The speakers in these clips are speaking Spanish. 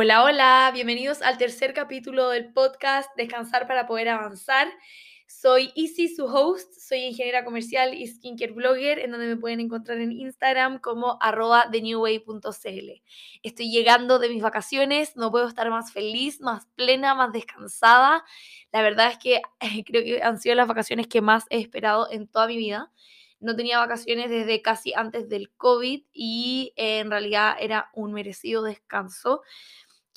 Hola, hola, bienvenidos al tercer capítulo del podcast Descansar para poder avanzar. Soy Isi, su host, soy ingeniera comercial y skincare blogger, en donde me pueden encontrar en Instagram como arroba thenewway.cl. Estoy llegando de mis vacaciones, no puedo estar más feliz, más plena, más descansada. La verdad es que creo que han sido las vacaciones que más he esperado en toda mi vida. No tenía vacaciones desde casi antes del COVID y eh, en realidad era un merecido descanso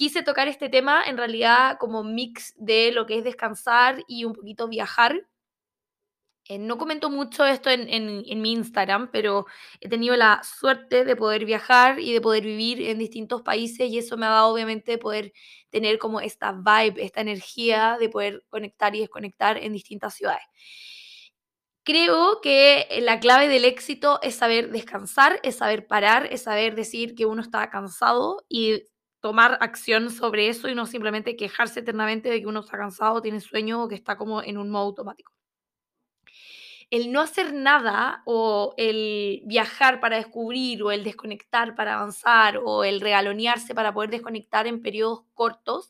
quise tocar este tema en realidad como mix de lo que es descansar y un poquito viajar. Eh, no comento mucho esto en, en, mi Instagram, pero he tenido la suerte de poder viajar y de poder vivir en distintos países y eso me ha dado obviamente poder tener como esta vibe, esta energía de poder conectar y desconectar en distintas ciudades. Creo que la clave del éxito es saber descansar, es saber parar, es saber decir que uno está cansado y tomar acción sobre eso y no simplemente quejarse eternamente de que uno está cansado, tiene sueño o que está como en un modo automático. El no hacer nada o el viajar para descubrir o el desconectar para avanzar o el regalonearse para poder desconectar en periodos cortos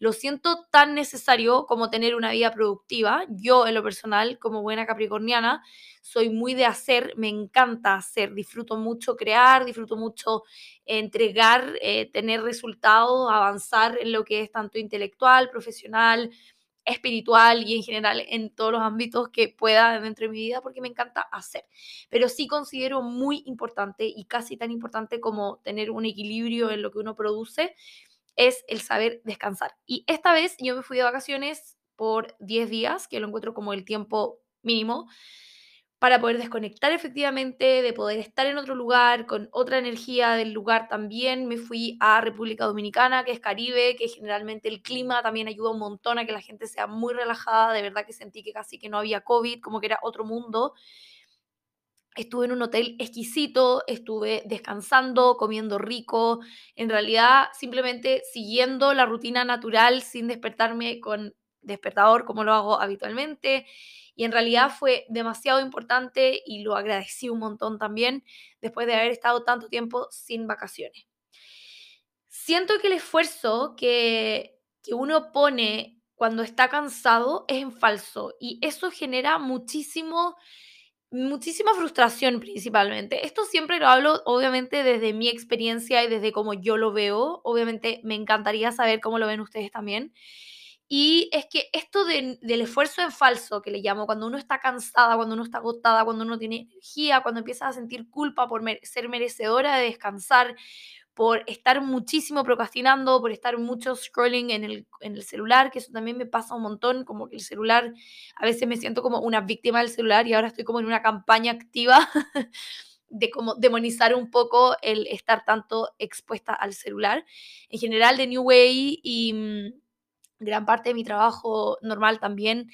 lo siento tan necesario como tener una vida productiva. Yo, en lo personal, como buena capricorniana, soy muy de hacer, me encanta hacer, disfruto mucho crear, disfruto mucho entregar, eh, tener resultados, avanzar en lo que es tanto intelectual, profesional, espiritual y en general en todos los ámbitos que pueda dentro de mi vida porque me encanta hacer. Pero sí considero muy importante y casi tan importante como tener un equilibrio en lo que uno produce es el saber descansar. Y esta vez yo me fui de vacaciones por 10 días, que lo encuentro como el tiempo mínimo, para poder desconectar efectivamente, de poder estar en otro lugar, con otra energía del lugar también. Me fui a República Dominicana, que es Caribe, que generalmente el clima también ayuda un montón a que la gente sea muy relajada. De verdad que sentí que casi que no había COVID, como que era otro mundo. Estuve en un hotel exquisito, estuve descansando, comiendo rico, en realidad simplemente siguiendo la rutina natural sin despertarme con despertador como lo hago habitualmente. Y en realidad fue demasiado importante y lo agradecí un montón también después de haber estado tanto tiempo sin vacaciones. Siento que el esfuerzo que, que uno pone cuando está cansado es en falso y eso genera muchísimo Muchísima frustración principalmente. Esto siempre lo hablo obviamente desde mi experiencia y desde cómo yo lo veo. Obviamente me encantaría saber cómo lo ven ustedes también. Y es que esto del esfuerzo en falso, que le llamo, cuando uno está cansada, cuando uno está agotada, cuando uno tiene energía, cuando empieza a sentir culpa por ser merecedora de descansar, por estar muchísimo procrastinando, por estar mucho scrolling en el, en el, celular, que eso también me pasa un montón, como que el celular, a veces me siento como una víctima del celular y ahora estoy como en una campaña activa de como demonizar un poco el estar tanto expuesta al celular. En general de New Way y mm, gran parte de mi trabajo normal también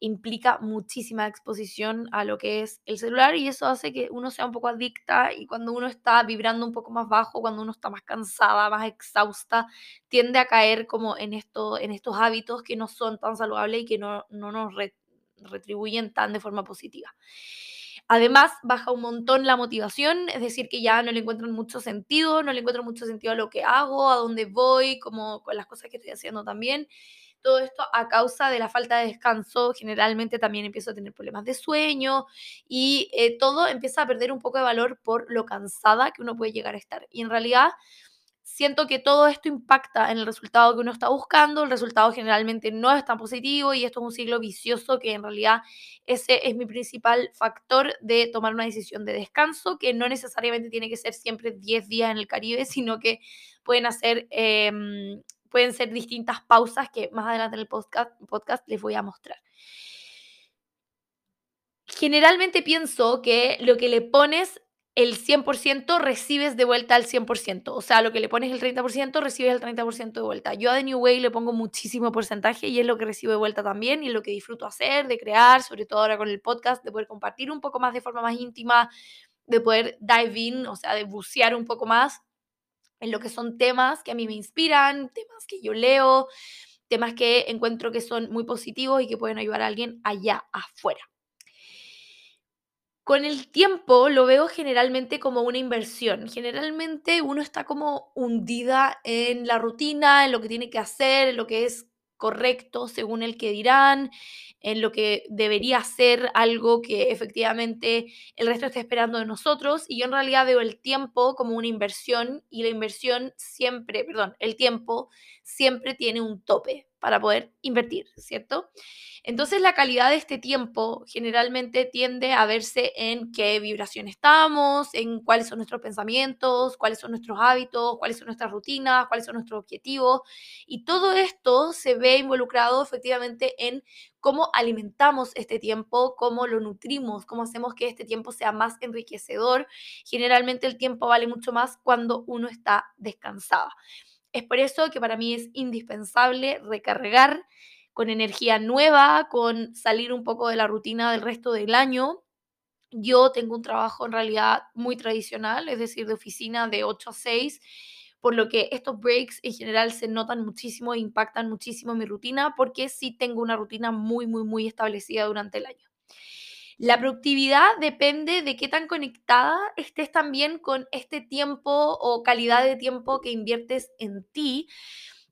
implica muchísima exposición a lo que es el celular y eso hace que uno sea un poco adicta y cuando uno está vibrando un poco más bajo, cuando uno está más cansada, más exhausta, tiende a caer como en, esto, en estos hábitos que no son tan saludables y que no, nos retribuyen tan de forma positiva. Además, baja un montón la motivación, es decir, que ya no le encuentran mucho sentido, no le encuentro mucho sentido a lo que hago, a dónde voy, como con las cosas que estoy haciendo también. Todo esto a causa de la falta de descanso, generalmente también empiezo a tener problemas de sueño y eh, todo empieza a perder un poco de valor por lo cansada que uno puede llegar a estar. Y en realidad siento que todo esto impacta en el resultado que uno está buscando, el resultado generalmente no es tan positivo y esto es un ciclo vicioso que en realidad ese es mi principal factor de tomar una decisión de descanso, que no necesariamente tiene que ser siempre 10 días en el Caribe, sino que pueden hacer em, pueden ser distintas pausas que más adelante en el podcast, podcast les voy a mostrar. Generalmente pienso que lo que le pones el 100% recibes de vuelta al 100%. O sea, lo que le pones el 30% recibes el 30% de vuelta. Yo a The New Way le pongo muchísimo porcentaje y es lo que recibo de vuelta también y es lo que disfruto hacer, de crear, sobre todo ahora con el podcast, de poder compartir un poco más de forma más íntima, de poder dive in, o sea, de bucear un poco más en lo que son temas que a mí me inspiran, temas que yo leo, temas que encuentro que son muy positivos y que pueden ayudar a alguien allá afuera. Con el tiempo lo veo generalmente como una inversión. Generalmente uno está como hundida en la rutina, en lo que tiene que hacer, en lo que es correcto según el que dirán, en lo que debería ser algo que efectivamente el resto está esperando de nosotros. Y yo en realidad veo el tiempo como una inversión y la inversión siempre, perdón, el tiempo siempre tiene un tope para poder invertir, ¿cierto? Entonces la calidad de este tiempo generalmente tiende a verse en qué vibración estamos, en cuáles son nuestros pensamientos, cuáles son nuestros hábitos, cuáles son nuestras rutinas, cuáles son nuestros objetivos. Y todo esto se ve involucrado efectivamente en cómo alimentamos este tiempo, cómo lo nutrimos, cómo hacemos que este tiempo sea más enriquecedor. Generalmente el tiempo vale mucho más cuando uno está descansado. Es por eso que para mí es indispensable recargar con energía nueva, con salir un poco de la rutina del resto del año. Yo tengo un trabajo en realidad muy tradicional, es decir, de oficina de 8 a 6, por lo que estos breaks en general se notan muchísimo e impactan muchísimo mi rutina, porque sí tengo una rutina muy, muy, muy establecida durante el año. La productividad depende de qué tan conectada estés también con este tiempo o calidad de tiempo que inviertes en ti,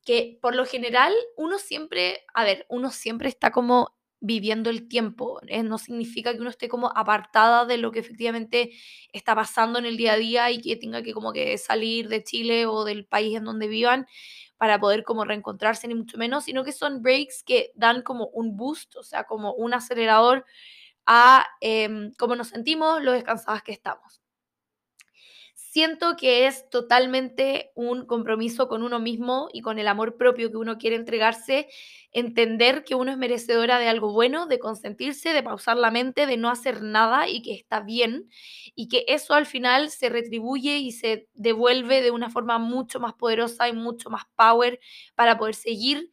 que por lo general uno siempre, a ver, uno siempre está como viviendo el tiempo, ¿eh? no significa que uno esté como apartada de lo que efectivamente está pasando en el día a día y que tenga que como que salir de Chile o del país en donde vivan para poder como reencontrarse ni mucho menos, sino que son breaks que dan como un boost, o sea, como un acelerador a em, cómo nos sentimos, lo descansadas que estamos. Siento que es totalmente un compromiso con uno mismo y con el amor propio que uno quiere entregarse, entender que uno es merecedora de algo bueno, de consentirse, de pausar la mente, de no hacer nada y que está bien y que eso al final se retribuye y se devuelve de una forma mucho más poderosa y mucho más power para poder seguir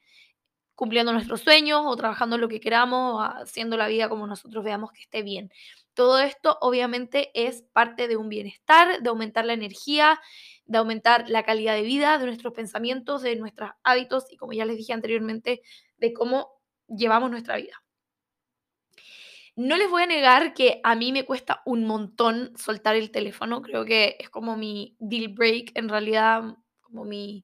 cumpliendo nuestros sueños o trabajando lo que queramos, o haciendo la vida como nosotros veamos que esté bien. Todo esto obviamente es parte de un bienestar, de aumentar la energía, de aumentar la calidad de vida, de nuestros pensamientos, de nuestros hábitos y como ya les dije anteriormente, de cómo llevamos nuestra vida. No les voy a negar que a mí me cuesta un montón soltar el teléfono, creo que es como mi deal break, en realidad como mi,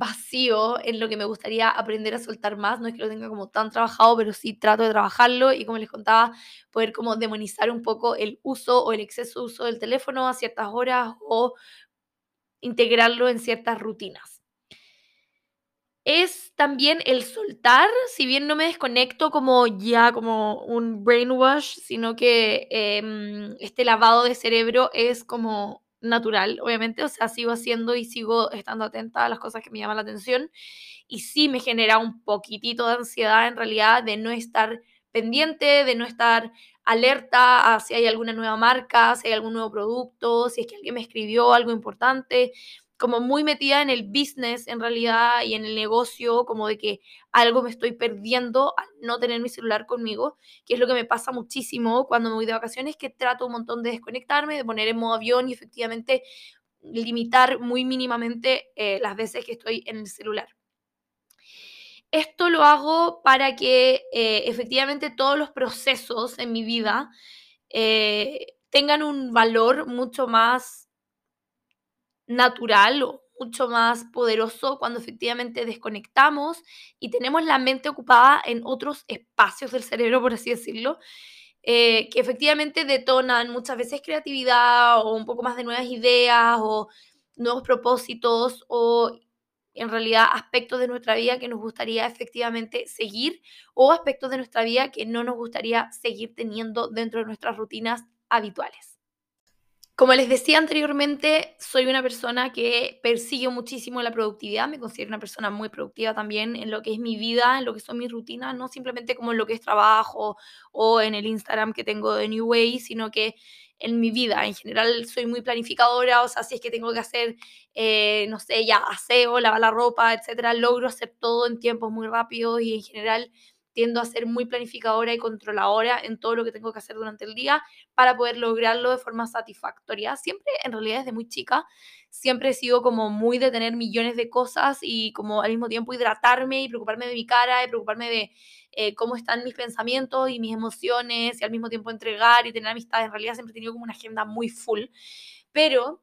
vacío en lo que me gustaría aprender a soltar más. No es que lo tenga como tan trabajado, pero sí trato de trabajarlo y como les contaba, poder como demonizar un poco el uso o el exceso de uso del teléfono a ciertas horas o integrarlo en ciertas rutinas. Es también el soltar, si bien no me desconecto como ya como un brainwash, sino que em, este lavado de cerebro es como natural, obviamente, o sea, sigo haciendo y sigo estando atenta a las cosas que me llaman la atención y sí me genera un poquitito de ansiedad en realidad de no estar pendiente, de no estar alerta a si hay alguna nueva marca, si hay algún nuevo producto, si es que alguien me escribió algo importante como muy metida en el business en realidad y en el negocio, como de que algo me estoy perdiendo al no tener mi celular conmigo, que es lo que me pasa muchísimo cuando me voy de vacaciones, que trato un montón de desconectarme, de poner en modo avión y efectivamente limitar muy mínimamente eh, las veces que estoy en el celular. Esto lo hago para que eh, efectivamente todos los procesos en mi vida eh, tengan un valor mucho más natural o mucho más poderoso cuando efectivamente desconectamos y tenemos la mente ocupada en otros espacios del cerebro, por así decirlo, eh, que efectivamente detonan muchas veces creatividad o un poco más de nuevas ideas o nuevos propósitos o en realidad aspectos de nuestra vida que nos gustaría efectivamente seguir o aspectos de nuestra vida que no nos gustaría seguir teniendo dentro de nuestras rutinas habituales. Como les decía anteriormente, soy una persona que persigue muchísimo la productividad, me considero una persona muy productiva también en lo que es mi vida, en lo que son mis rutinas, no simplemente como en lo que es trabajo o en el Instagram que tengo de New Way, sino que en mi vida. En general soy muy planificadora, o sea, si es que tengo que hacer, eh, no sé, ya aseo, lavar la ropa, etcétera, logro hacer todo en tiempos muy rápidos y en general tiendo a ser muy planificadora y controladora en todo lo que tengo que hacer durante el día para poder lograrlo de forma satisfactoria. Siempre, en realidad, desde muy chica, siempre he sido como muy de tener millones de cosas y como al mismo tiempo hidratarme y preocuparme de mi cara y preocuparme de eh, cómo están mis pensamientos y mis emociones y al mismo tiempo entregar y tener amistad. En realidad siempre he tenido como una agenda muy full, pero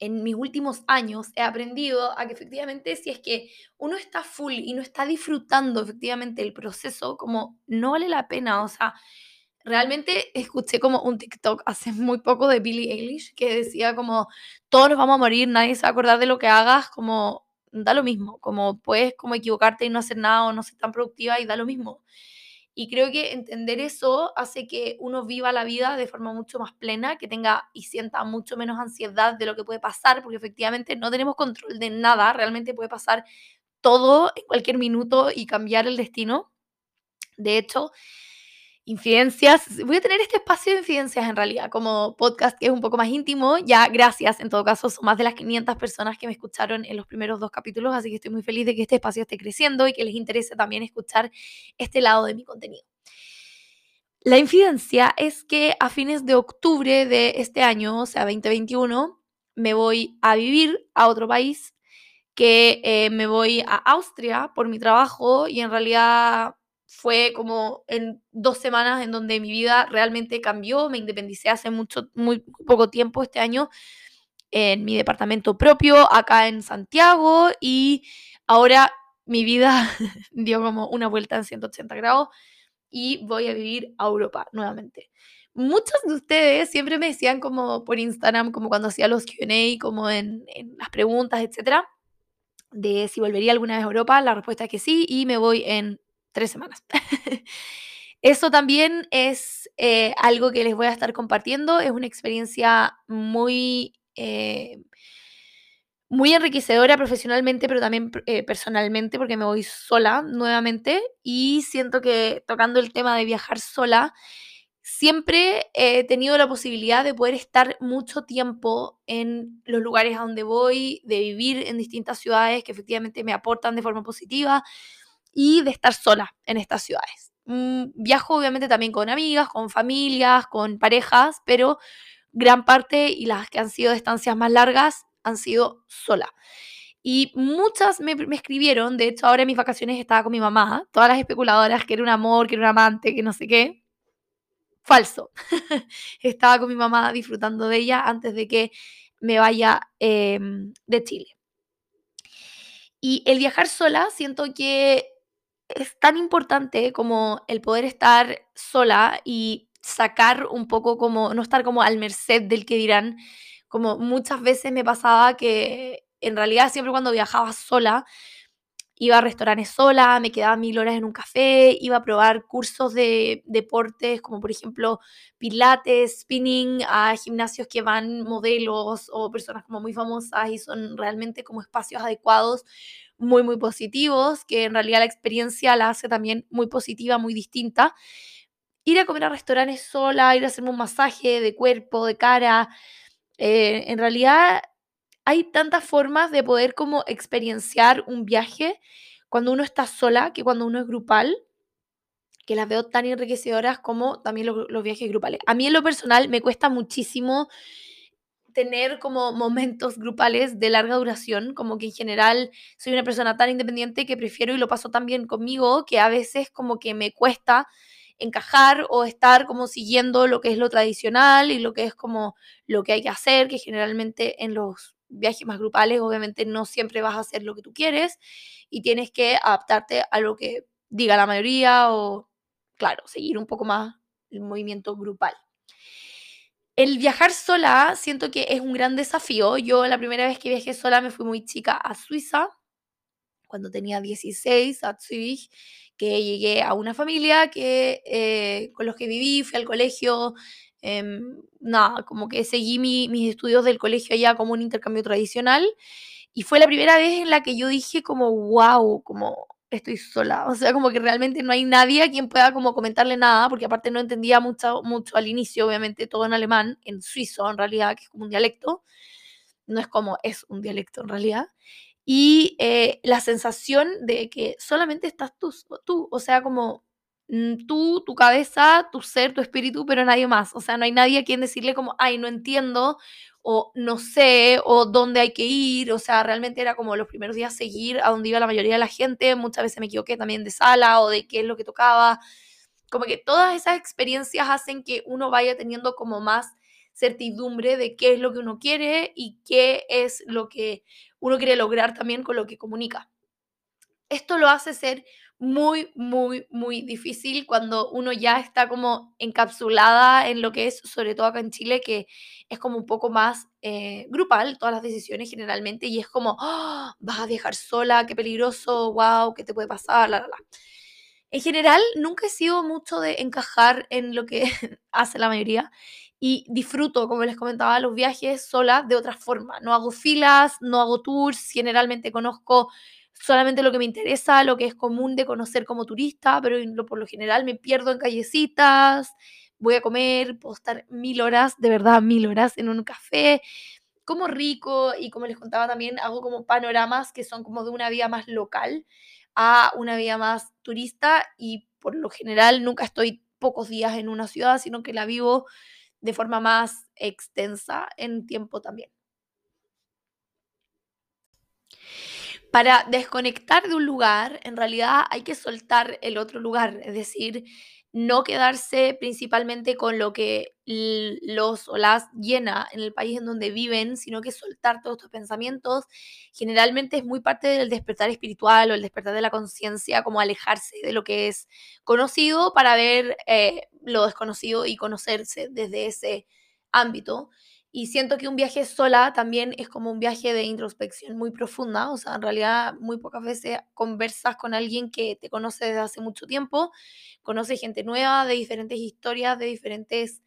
en mis últimos años he aprendido a que efectivamente si es que uno está full y no está disfrutando efectivamente el proceso, como no vale la pena, o sea, realmente escuché como un TikTok hace muy poco de Billie Eilish que decía como todos nos vamos a morir, nadie se va a acordar de lo que hagas, como da lo mismo, como puedes como equivocarte y no hacer nada o no ser tan productiva y da lo mismo. Y creo que entender eso hace que uno viva la vida de forma mucho más plena, que tenga y sienta mucho menos ansiedad de lo que puede pasar, porque efectivamente no tenemos control de nada, realmente puede pasar todo en cualquier minuto y cambiar el destino. De hecho, infidencias. Voy a tener este espacio de infidencias en realidad, como podcast que es un poco más íntimo. Ya, gracias. En todo caso, son más de las 500 personas que me escucharon en los primeros dos capítulos, así que estoy muy feliz de que este espacio esté creciendo y que les interese también escuchar este lado de mi contenido. La infidencia es que a fines de octubre de este año, o sea, 2021, me voy a vivir a otro país, que eh, me voy a Austria por mi trabajo y en realidad fue como en dos semanas en donde mi vida realmente cambió. Me independicé hace mucho, muy poco tiempo este año en mi departamento propio acá en Santiago y ahora mi vida dio como una vuelta en 180 grados y voy a vivir a Europa nuevamente. Muchos de ustedes siempre me decían como por Instagram, como cuando hacía los QA, como en, en las preguntas, etcétera, de si volvería alguna vez a Europa. La respuesta es que sí y me voy en tres semanas. Eso también es eh, algo que les voy a estar compartiendo. Es una experiencia muy, eh, muy enriquecedora profesionalmente, pero también eh, personalmente, porque me voy sola nuevamente. Y siento que tocando el tema de viajar sola, siempre he tenido la posibilidad de poder estar mucho tiempo en los lugares a donde voy, de vivir en distintas ciudades que efectivamente me aportan de forma positiva y de estar sola en estas ciudades. Mm, viajo obviamente también con amigas, con familias, con parejas, pero gran parte y las que han sido de estancias más largas han sido sola. Y muchas me, me, escribieron, de hecho ahora en mis vacaciones estaba con mi mamá, todas las especuladoras que era un amor, que era un amante, que no sé qué. Falso. estaba con mi mamá disfrutando de ella antes de que me vaya em, de Chile. Y el viajar sola, siento que es tan importante como el poder estar sola y sacar un poco como, no estar como al merced del que dirán, como muchas veces me pasaba que en realidad siempre cuando viajaba sola, iba a restaurantes sola, me quedaba mil horas en un café, iba a probar cursos de deportes como por ejemplo pilates, spinning, a gimnasios que van modelos o personas como muy famosas y son realmente como espacios adecuados muy, muy positivos, que en realidad la experiencia la hace también muy positiva, muy distinta. Ir a comer a restaurantes sola, ir a hacerme un masaje de cuerpo, de cara. Eh, en realidad hay tantas formas de poder como experienciar un viaje cuando uno está sola que cuando uno es grupal, que las veo tan enriquecedoras como también los, los viajes grupales. A mí en lo personal me cuesta muchísimo tener como momentos grupales de larga duración, como que en general soy una persona tan independiente que prefiero y lo paso tan bien conmigo que a veces como que me cuesta encajar o estar como siguiendo lo que es lo tradicional y lo que es como lo que hay que hacer, que generalmente en los viajes más grupales obviamente no siempre vas a hacer lo que tú quieres y tienes que adaptarte a lo que diga la mayoría o, claro, seguir un poco más el movimiento grupal. El viajar sola siento que es un gran desafío. Yo la primera vez que viajé sola me fui muy chica a Suiza, cuando tenía 16, a Zurich, que llegué a una familia que, eh, con los que viví, fui al colegio, em, nada, como que seguí mis estudios del colegio allá como un intercambio tradicional. Y fue la primera vez en la que yo dije como, wow, como estoy sola. O sea, como que realmente no hay nadie a quien pueda como comentarle nada, porque aparte no entendía mucho, mucho al inicio, obviamente todo en alemán, en suizo en realidad, que es como un dialecto. No es como es un dialecto en realidad. Y eh, la sensación de que solamente estás tú, tú, o sea, como mm, tú, tu cabeza, tu ser, tu espíritu, pero nadie más. O sea, no hay nadie a quien decirle como, ay, no entiendo, o no sé, o dónde hay que ir. O sea, realmente era como los primeros días seguir a donde iba la mayoría de la gente. Muchas veces me equivoqué también de sala o de qué es lo que tocaba. Como que todas esas experiencias hacen que uno vaya teniendo como más certidumbre de qué es lo que uno quiere y qué es lo que uno quiere lograr también con lo que comunica. Esto lo hace ser muy, muy, muy difícil cuando uno ya está como encapsulada en lo que es, sobre todo acá en Chile, que es como un poco más eh, grupal, todas las decisiones generalmente, y es como, ¡Ah! vas a viajar sola, qué peligroso, wow, qué te puede pasar, la, la, la. En general, nunca he sido mucho de encajar en lo que hace la mayoría y disfruto, como les comentaba, los viajes sola de otra forma. No hago filas, no hago tours, generalmente conozco solamente lo que me interesa, lo que es común de conocer como turista, pero por lo general me pierdo en callecitas, voy a comer, puedo estar mil horas, de verdad mil horas en un café, como rico y como les contaba también, hago como panoramas que son como de una vida más local a una vida más turista y por lo general nunca estoy pocos días en una ciudad, sino que la vivo de forma más extensa en tiempo también. Para desconectar de un lugar, en realidad hay que soltar el otro lugar, es decir, no quedarse principalmente con lo que los o las llena en el país en donde viven, sino que soltar todos estos pensamientos. Generalmente es muy parte del despertar espiritual o el despertar de la conciencia, como alejarse de lo que es conocido para ver eh, lo desconocido y conocerse desde ese ámbito. Y siento que un viaje sola también es como un viaje de introspección muy profunda, o sea, en realidad muy pocas veces conversas con alguien que te conoce desde hace mucho tiempo, conoce gente nueva de diferentes historias, de diferentes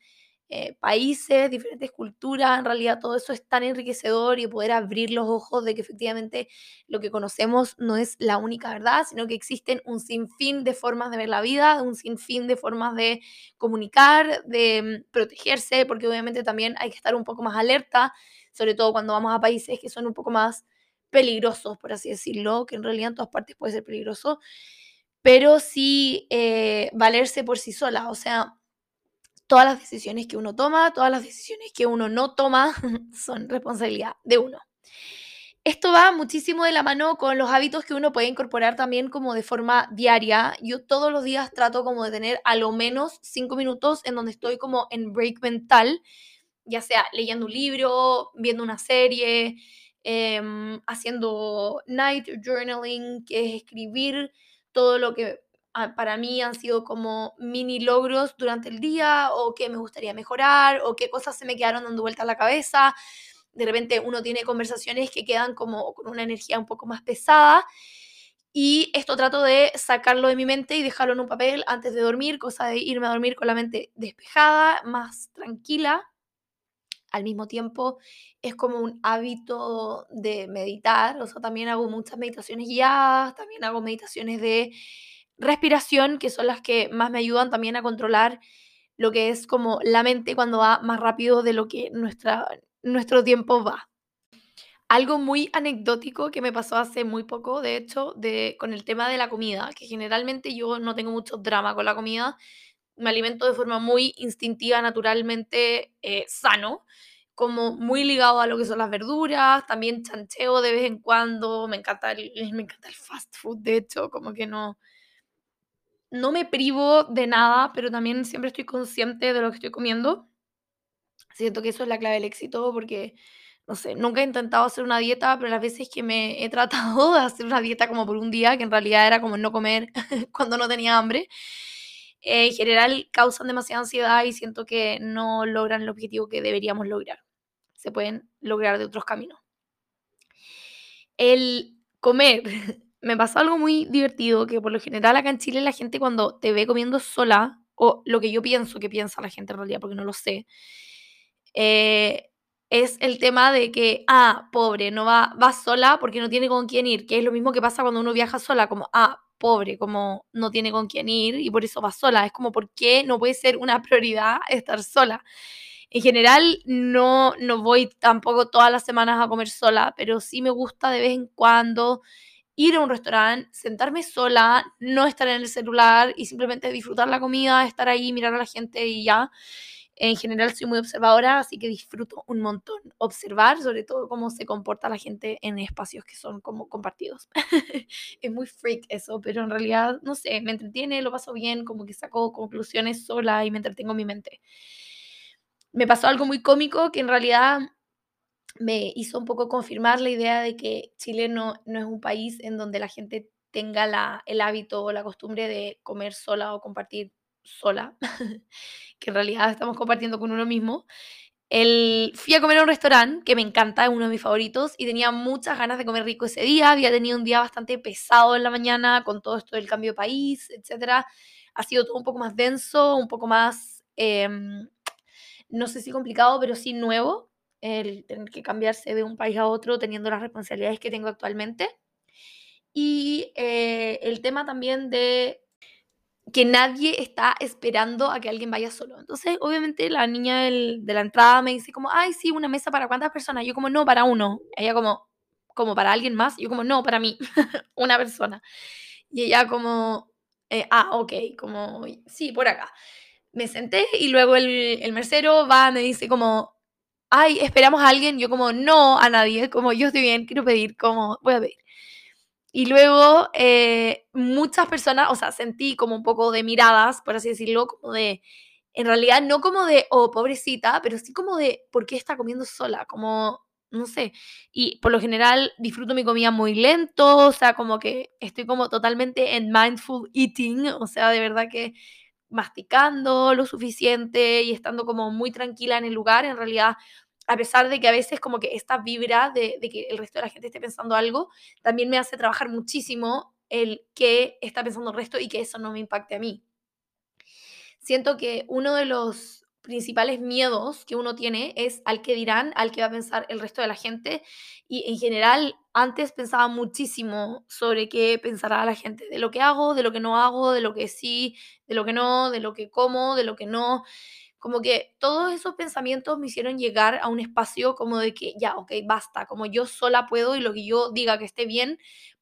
eh, países, diferentes culturas, en realidad todo eso es tan enriquecedor y poder abrir los ojos de que efectivamente lo que conocemos no es la única verdad, sino que existen un sinfín de formas de ver la vida, un sinfín de formas de comunicar, de mm, protegerse, porque obviamente también hay que estar un poco más alerta, sobre todo cuando vamos a países que son un poco más peligrosos, por así decirlo, que en realidad en todas partes puede ser peligroso, pero sí eh, valerse por sí sola, o sea, todas las decisiones que uno toma, todas las decisiones que uno no toma son responsabilidad de uno. Esto va muchísimo de la mano con los hábitos que uno puede incorporar también como de forma diaria. Yo todos los días trato como de tener a lo menos cinco minutos en donde estoy como en break mental, ya sea leyendo un libro, viendo una serie, em, haciendo night journaling, que es escribir todo lo que para mí han sido como mini logros durante el día o qué me gustaría mejorar o qué cosas se me quedaron dando vuelta a la cabeza. De repente uno tiene conversaciones que quedan como con una energía un poco más pesada y esto trato de sacarlo de mi mente y dejarlo en un papel antes de dormir, cosa de irme a dormir con la mente despejada, más tranquila. Al mismo tiempo es como un hábito de meditar, o sea, también hago muchas meditaciones guiadas, también hago meditaciones de respiración, que son las que más me ayudan también a controlar lo que es como la mente cuando va más rápido de lo que nuestra, nuestro tiempo va. Algo muy anecdótico que me pasó hace muy poco, de hecho, de, con el tema de la comida, que generalmente yo no tengo mucho drama con la comida, me alimento de forma muy instintiva, naturalmente eh, sano, como muy ligado a lo que son las verduras, también chancheo de vez en cuando, me encanta me encanta el fast food, de hecho, como que no, no me privo de nada, pero también siempre estoy consciente de lo que estoy comiendo. Siento que eso es la clave del éxito porque, no sé, nunca he intentado hacer una dieta, pero las veces que me he tratado de hacer una dieta como por un día, que en realidad era como no comer cuando no tenía hambre, eh, en general causan demasiada ansiedad y siento que no logran el objetivo que deberíamos lograr. Se pueden lograr de otros caminos. El comer me pasó algo muy divertido, que por lo general acá en Chile la gente cuando te ve comiendo sola, o lo que yo pienso que piensa la gente en realidad, porque no lo sé, eh, es el tema de que, ah, pobre, no va, va sola porque no tiene con quién ir, que es lo mismo que pasa cuando uno viaja sola, como, ah, pobre, como no tiene con quién ir y por eso va sola. Es como, ¿por qué no puede ser una prioridad estar sola? En general, no, no voy tampoco todas las semanas a comer sola, pero sí me gusta de vez en cuando ir a un restaurante, sentarme sola, no estar en el celular y simplemente disfrutar la comida, estar ahí, mirar a la gente y ya. En general soy muy observadora, así que disfruto un montón observar, sobre todo cómo se comporta la gente en espacios que son como compartidos. es muy freak eso, pero en realidad, no sé, me entretiene, lo paso bien, como que saco conclusiones sola y me entretengo en mi mente. Me pasó algo muy cómico que en realidad me hizo un poco confirmar la idea de que Chile no, no es un país en donde la gente tenga la, el hábito o la costumbre de comer sola o compartir sola, que en realidad estamos compartiendo con uno mismo. El, fui a comer a un restaurante que me encanta, es uno de mis favoritos, y tenía muchas ganas de comer rico ese día. Había tenido un día bastante pesado en la mañana con todo esto del cambio de país, etc. Ha sido todo un poco más denso, un poco más, em, no sé si complicado, pero sí nuevo el tener que cambiarse de un país a otro teniendo las responsabilidades que tengo actualmente. Y eh, el tema también de que nadie está esperando a que alguien vaya solo. Entonces, obviamente, la niña de la entrada me dice como, ay, sí, una mesa para cuántas personas. Yo como, no, para uno. Ella como, como para alguien más. Yo como, no, para mí, una persona. Y ella como, eh, ah, ok, como, sí, por acá. Me senté y luego el, el mercero va, me dice como, ay, esperamos a alguien, yo como, no, a nadie, como yo estoy bien, quiero pedir, como, voy a pedir. Y luego eh, muchas personas, o sea, sentí como un poco de miradas, por así decirlo, como de, en realidad no como de, oh, pobrecita, pero sí como de, ¿por qué está comiendo sola? Como, no sé. Y por lo general disfruto mi comida muy lento, o sea, como que estoy como totalmente en mindful eating, o sea, de verdad que masticando lo suficiente y estando como muy tranquila en el lugar, en realidad, a pesar de que a veces como que esta vibra de, que el resto de la gente esté pensando algo, también me hace trabajar muchísimo el que está pensando el resto y que eso no me impacte a mí. Siento que uno de los principales miedos que uno tiene es al que dirán, al que va a pensar el resto de la gente. Y en general, antes pensaba muchísimo sobre qué pensará la gente, de lo que hago, de lo que no hago, de lo que sí, de lo que no, de lo que como, de lo que no. Como que todos esos pensamientos me hicieron llegar a un espacio como de que ya, ok, basta, como yo sola puedo y lo que yo diga que esté bien,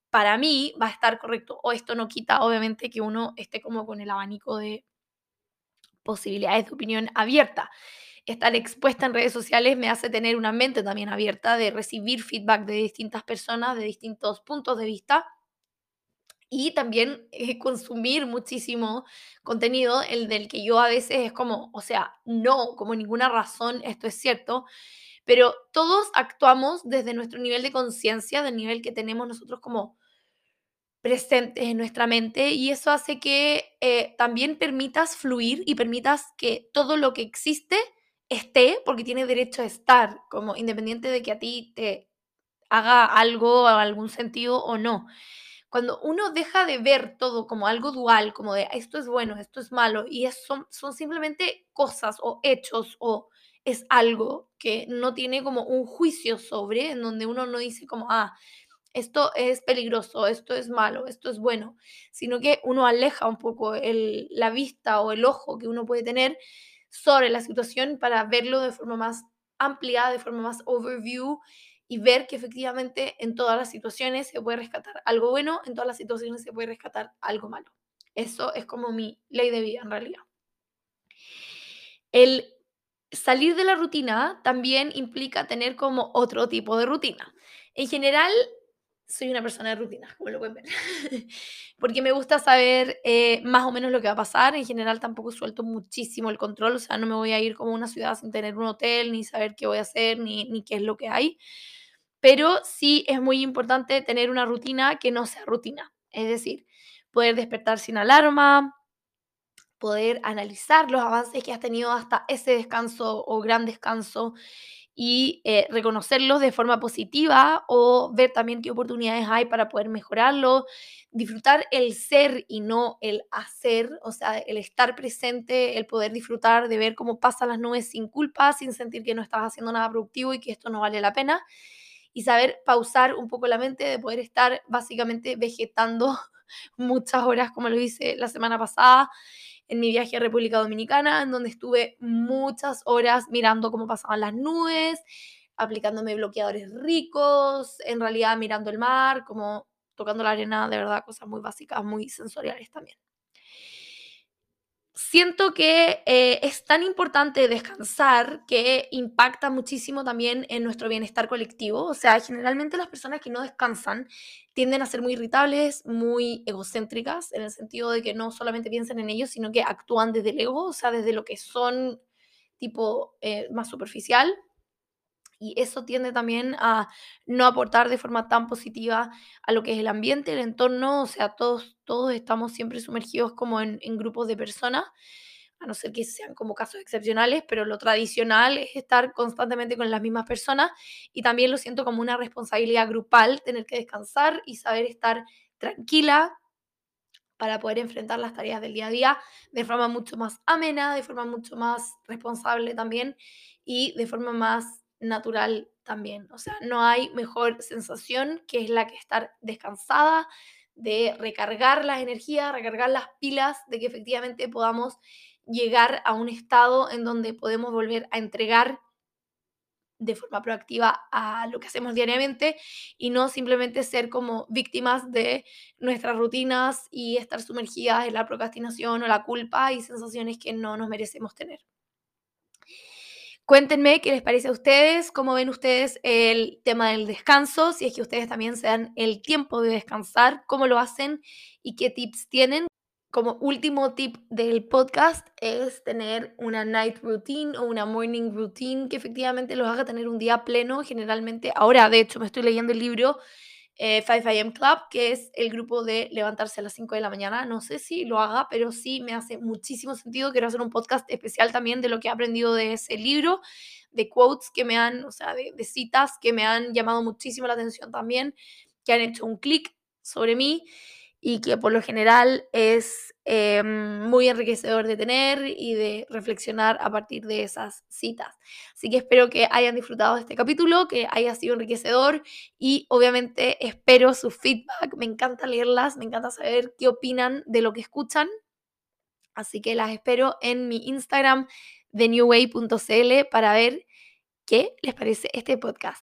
para mí va a estar correcto. O esto no quita, obviamente, que uno esté como con el abanico de posibilidades de opinión abierta. Estar expuesta en redes sociales me hace tener una mente también abierta de recibir feedback de distintas personas, de distintos puntos de vista y también eh, consumir muchísimo contenido, el del que yo a veces es como, o sea, no, como ninguna razón esto es cierto, pero todos actuamos desde nuestro nivel de conciencia, del nivel que tenemos nosotros como presentes en nuestra mente y eso hace que eh, también permitas fluir y permitas que todo lo que existe esté porque tiene derecho a estar, como independiente de que a ti te haga algo algún sentido o no. Cuando uno deja de ver todo como algo dual, como de esto es bueno, esto es malo, y son, son simplemente cosas o hechos o es algo que no tiene como un juicio sobre, en donde uno no dice como, ah, esto es peligroso, esto es malo, esto es bueno, sino que uno aleja un poco la vista o el ojo que uno puede tener sobre la situación para verlo de forma más amplia, de forma más overview y ver que efectivamente en todas las situaciones se puede rescatar algo bueno, en todas las situaciones se puede rescatar algo malo. Eso es como mi ley de vida en realidad. El salir de la rutina también implica tener como otro tipo de rutina. En general, soy una persona de rutinas, como lo pueden ver. Porque me gusta saber eh, más o menos lo que va a pasar. En general tampoco suelto muchísimo el control, o sea, no me voy a ir como a una ciudad sin tener un hotel, ni saber qué voy a hacer, ni, ni qué es lo que hay. Pero sí es muy importante tener una rutina que no sea rutina. Es decir, poder despertar sin alarma, poder analizar los avances que has tenido hasta ese descanso o gran descanso y eh, reconocerlos de forma positiva o ver también qué oportunidades hay para poder mejorarlo, disfrutar el ser y no el hacer, o sea, el estar presente, el poder disfrutar de ver cómo pasan las nubes sin culpa, sin sentir que no estás haciendo nada productivo y que esto no vale la pena, y saber pausar un poco la mente, de poder estar básicamente vegetando muchas horas como lo hice la semana pasada en mi viaje a República Dominicana, en donde estuve muchas horas mirando cómo pasaban las nubes, aplicándome bloqueadores ricos, en realidad mirando el mar, como tocando la arena, de verdad, cosas muy básicas, muy sensoriales también siento que eh, es tan importante descansar que impacta muchísimo también en nuestro bienestar colectivo. O sea, generalmente las personas que no descansan tienden a ser muy irritables, muy egocéntricas, en el sentido de que no solamente piensan en ellos, sino que actúan desde el ego, o sea, desde lo que son tipo eh, más superficial y eso tiende también a no aportar de forma tan positiva a lo que es el ambiente, el entorno, o sea, todos, todos estamos siempre sumergidos como en, grupos de personas, a no ser que sean como casos excepcionales, pero lo tradicional es estar constantemente con las mismas personas y también lo siento como una responsabilidad grupal tener que descansar y saber estar tranquila para poder enfrentar las tareas del día a día de forma mucho más amena, de forma mucho más responsable también y de forma más natural también. O sea, no hay mejor sensación que es la que estar descansada, de recargar las energías, recargar las pilas, de que efectivamente podamos llegar a un estado en donde podemos volver a entregar de forma proactiva a lo que hacemos diariamente y no simplemente ser como víctimas de nuestras rutinas y estar sumergidas en la procrastinación o la culpa y sensaciones que no nos merecemos tener. Cuéntenme qué les parece a ustedes, cómo ven ustedes el tema del descanso, si es que ustedes también se dan el tiempo de descansar, cómo lo hacen y qué tips tienen. Como último tip del podcast es tener una night routine o una morning routine que efectivamente los haga tener un día pleno. Generalmente, ahora de hecho me estoy leyendo el libro 5 eh, AM Club, que es el grupo de levantarse a las 5 de la mañana. No sé si lo haga, pero sí me hace muchísimo sentido. Quiero hacer un podcast especial también de lo que he aprendido de ese libro, de quotes que me han, o sea, de, de citas que me han llamado muchísimo la atención también, que han hecho un clic sobre mí y que por lo general es eh, muy enriquecedor de tener y de reflexionar a partir de esas citas. Así que espero que hayan disfrutado de este capítulo, que haya sido enriquecedor y obviamente espero su feedback. Me encanta leerlas, me encanta saber qué opinan de lo que escuchan. Así que las espero en mi Instagram de newway.cl para ver qué les parece este podcast.